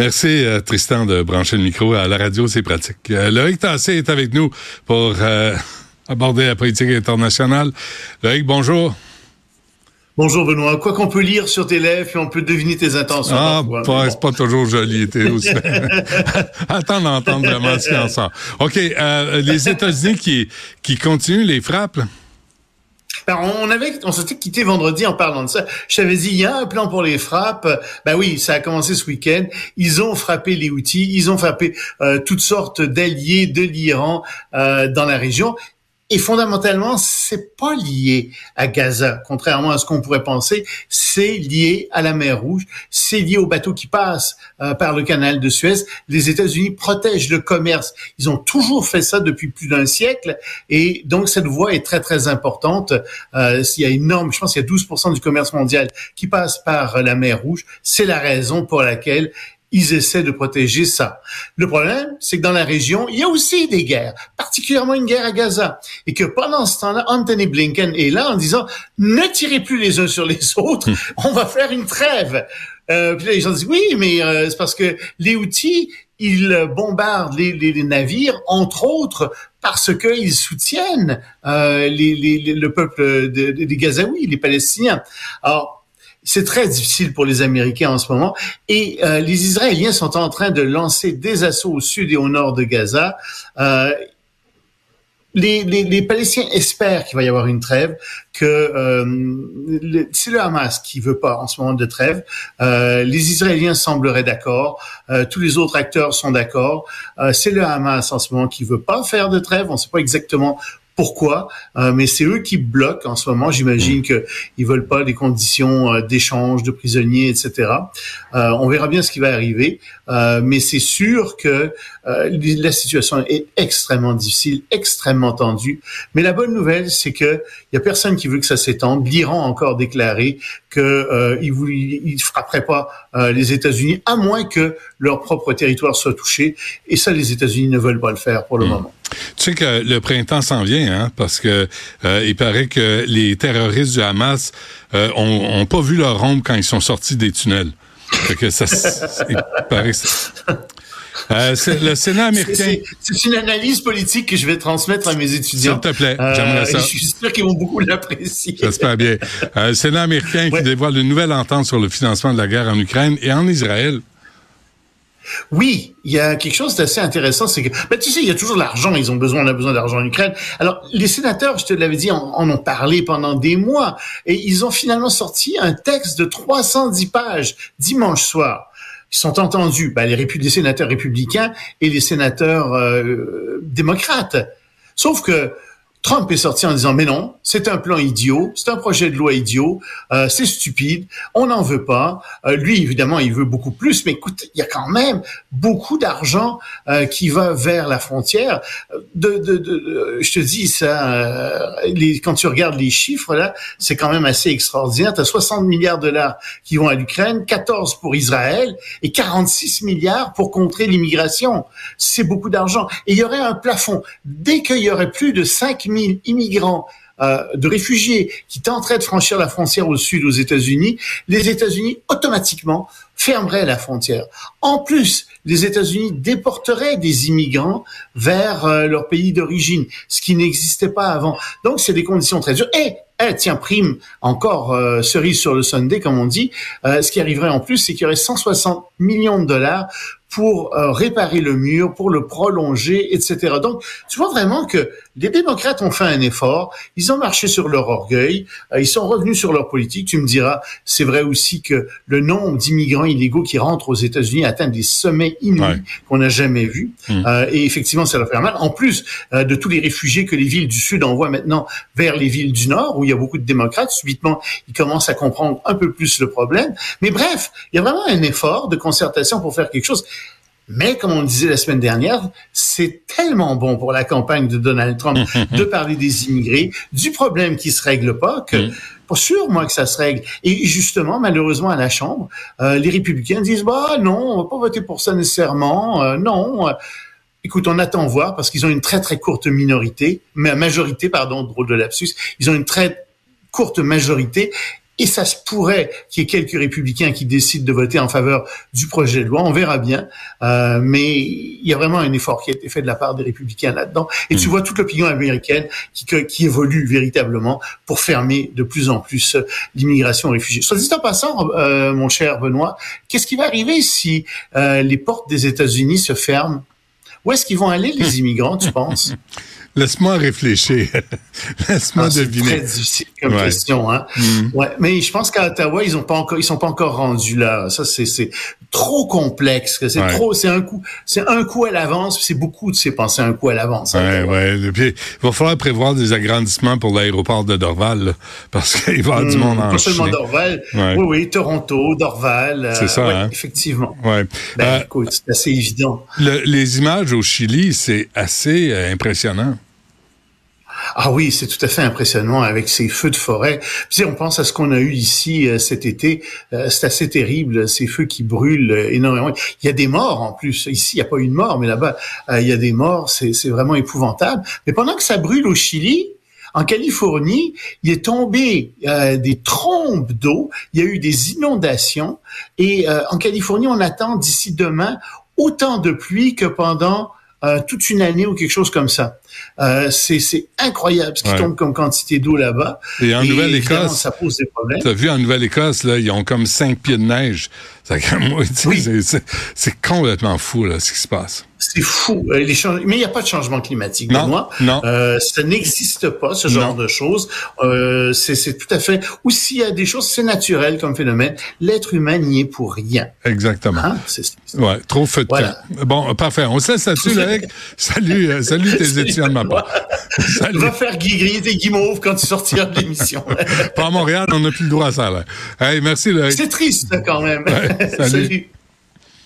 Merci, euh, Tristan, de brancher le micro. À la radio, c'est pratique. Euh, Loïc Tassé est avec nous pour euh, aborder la politique internationale. Loïc, bonjour. Bonjour Benoît. Quoi qu'on peut lire sur tes lèvres, on peut deviner tes intentions. Ah, pas, c'est pas toujours joli. Attends d'entendre vraiment ce qu'il en sort. OK, euh, les États-Unis qui, qui continuent les frappes? Ben, on avait, on s'était quitté vendredi en parlant de ça. Je t'avais dit, il y a un plan pour les frappes. Ben oui, ça a commencé ce week-end. Ils ont frappé les outils, ils ont frappé euh, toutes sortes d'alliés de l'Iran euh, dans la région. Et fondamentalement, c'est pas lié à Gaza, contrairement à ce qu'on pourrait penser. C'est lié à la mer Rouge, c'est lié aux bateaux qui passent euh, par le canal de Suez. Les États-Unis protègent le commerce. Ils ont toujours fait ça depuis plus d'un siècle, et donc cette voie est très très importante. Euh, il y a énorme, je pense qu'il y a 12% du commerce mondial qui passe par la mer Rouge. C'est la raison pour laquelle ils essaient de protéger ça. Le problème, c'est que dans la région, il y a aussi des guerres, particulièrement une guerre à Gaza, et que pendant ce temps-là, Anthony Blinken est là en disant ne tirez plus les uns sur les autres, on va faire une trêve. Euh, puis là, les gens disent oui, mais euh, c'est parce que les outils ils bombardent les, les, navires, entre autres parce qu'ils soutiennent euh, les, le peuple des Gazaouis, les Palestiniens. Alors c'est très difficile pour les Américains en ce moment. Et euh, les Israéliens sont en train de lancer des assauts au sud et au nord de Gaza. Euh, les, les, les, Palestiniens espèrent qu'il va y avoir une trêve, que euh, c'est le Hamas qui veut pas en ce moment de trêve. Euh, les Israéliens sembleraient d'accord, euh, tous les autres acteurs sont d'accord. Euh, c'est le Hamas en ce moment qui veut pas faire de trêve. On ne sait pas exactement pourquoi, euh, mais c'est eux qui bloquent en ce moment. J'imagine mm. que ils veulent pas des conditions euh, d'échange de prisonniers, etc. Euh, on verra bien ce qui va arriver, mais c'est sûr que la situation est extrêmement difficile, extrêmement tendue. Mais la bonne nouvelle, c'est que il y a personne qui veut que ça s'étende. L'Iran a encore déclaré que il, il frapperait pas les États-Unis à moins que leur propre territoire soit touché. Et ça, les États-Unis ne veulent pas le faire pour le mm. moment. Tu sais que le printemps s'en vient, hein, parce que euh, il paraît que les terroristes du Hamas euh, ont, pas vu leur ombre quand ils sont sortis des tunnels. que ça, il paraît euh, le Sénat américain. C'est une analyse politique que je vais transmettre à mes étudiants. S'il te plaît, j'aimerais ça. Je suis sûr qu'ils vont beaucoup l'apprécier. J'espère bien. le Sénat américain qui dévoile une nouvelle entente sur le financement de la guerre en Ukraine et en Israël. Oui, il y a quelque chose d'assez intéressant, c'est que, ben, tu sais, il y a toujours l'argent, ils ont besoin, on a besoin d'argent en Ukraine. Alors, les sénateurs, je te l'avais dit, en, ont parlé pendant des mois, et ils ont finalement sorti un texte de 310 pages dimanche soir. Ils sont entendus, ben, les, les, sénateurs républicains et les sénateurs euh, démocrates. Sauf que Trump est sorti en disant mais non, c'est un plan idiot, c'est un projet de loi idiot, euh, c'est stupide, on n'en veut pas. Euh, lui évidemment il veut beaucoup plus, mais écoute, il y a quand même beaucoup d'argent euh, qui va vers la frontière. De, de, de je te dis ça, les, quand tu regardes les chiffres là, c'est quand même assez extraordinaire. Tu as 60 milliards de dollars qui vont à l'Ukraine, 14 pour Israël et 46 milliards pour contrer l'immigration. C'est beaucoup d'argent. Et il y aurait un plafond dès qu'il y aurait plus de 5 000 immigrants euh, de réfugiés qui tenteraient de franchir la frontière au sud aux États-Unis, les États-Unis automatiquement fermeraient la frontière. En plus, les États-Unis déporteraient des immigrants vers euh, leur pays d'origine, ce qui n'existait pas avant. Donc, c'est des conditions très dures. Et eh, tiens, prime, encore euh, cerise sur le Sunday, comme on dit. ce qui arriverait en plus, c'est qu'il y aurait 160 millions de dollars pour euh, réparer le mur, pour le prolonger, etc. Donc, tu vois vraiment que les démocrates ont fait un effort, ils ont marché sur leur orgueil, euh, ils sont revenus sur leur politique. Tu me diras, c'est vrai aussi que le nombre d'immigrants illégaux qui rentrent aux États-Unis atteint des sommets inouïs qu'on n'a jamais vus. Mmh. Euh, et effectivement, ça va faire mal. En plus de tous les réfugiés que les villes du Sud envoient maintenant vers les villes du Nord, où il y a beaucoup de démocrates, subitement, ils commencent à comprendre un peu plus le problème. Mais bref, il y a vraiment un effort de concertation pour faire quelque chose. Mais comme on le disait la semaine dernière, c'est tellement bon pour la campagne de Donald Trump de parler des immigrés, du problème qui se règle pas, que pas sûr moi que ça se règle. Et justement, malheureusement à la Chambre, euh, les républicains disent bah non, on va pas voter pour ça nécessairement, euh, non. Écoute, on attend voir parce qu'ils ont une très très courte minorité, mais majorité pardon, drôle de lapsus. Ils ont une très courte majorité et ça se pourrait qu'il y ait quelques républicains qui décident de voter en faveur du projet de loi. On verra bien, euh, mais il y a vraiment un effort qui a été fait de la part des républicains là-dedans. Et tu hmm. vois toute l'opinion américaine qui, qui évolue véritablement pour fermer de plus en plus l'immigration réfugiée. Soit dit en passant, euh, mon cher Benoît, qu'est-ce qui va arriver si euh, les portes des États-Unis se ferment? Où est-ce qu'ils vont aller, les immigrants, tu penses? Laisse-moi réfléchir. Laisse-moi ah, deviner. C'est très difficile comme question, hein. Mm. Ouais, mais je pense qu'à Ottawa, ils ont pas encore, ils sont pas encore rendus là. Ça, c'est, c'est trop complexe. C'est trop, c'est un coup, c'est un coup à l'avance. C'est beaucoup de ces pensées un coup à l'avance. Ouais, ouais. puis, il va falloir prévoir des agrandissements pour l'aéroport de Dorval, parce qu'il va y avoir du mm, monde en Pas seulement Dorval. Oui, oui, Toronto, Dorval. Euh, c'est ça, hein? Effectivement. Ouais. Ben, euh, écoute, c'est assez évident. les images au Chili, c'est assez euh, impressionnant. Ah oui, c'est tout à fait impressionnant avec ces feux de forêt. Puis, on pense à ce qu'on a eu ici euh, cet été. Euh, c'est assez terrible, ces feux qui brûlent euh, énormément. Il y a des morts en plus. Ici, il n'y a pas eu de mort, mais là-bas, il y a des morts. C'est vraiment épouvantable. Mais pendant que ça brûle au Chili, en Californie, il est tombé des trombes d'eau, il y a eu des inondations, et en Californie, on attend d'ici demain autant de pluie que pendant toute une année ou quelque chose comme ça. Euh, c'est incroyable ce qui tombe comme quantité d'eau là-bas. Et en Nouvelle-Écosse, ça pose des problèmes. T'as vu en Nouvelle-Écosse là, ils ont comme cinq pieds de neige. C'est complètement fou là ce qui se passe. C'est fou. Euh, les Mais il n'y a pas de changement climatique. Non, non. Euh, ça n'existe pas, ce genre de choses. Euh, c'est tout à fait... Ou s'il y a des choses, c'est naturel comme phénomène. L'être humain n'y est pour rien. Exactement. Hein? ouais, trop feu de voilà. Bon, parfait. On se laisse là-dessus, Salut, salut tes étudiants ma part. Salut. Va faire griller tes guimauves quand tu sortiras de l'émission. pas à Montréal, on n'a plus le droit à ça. Là. Hey, merci, C'est triste, quand même. salut. salut.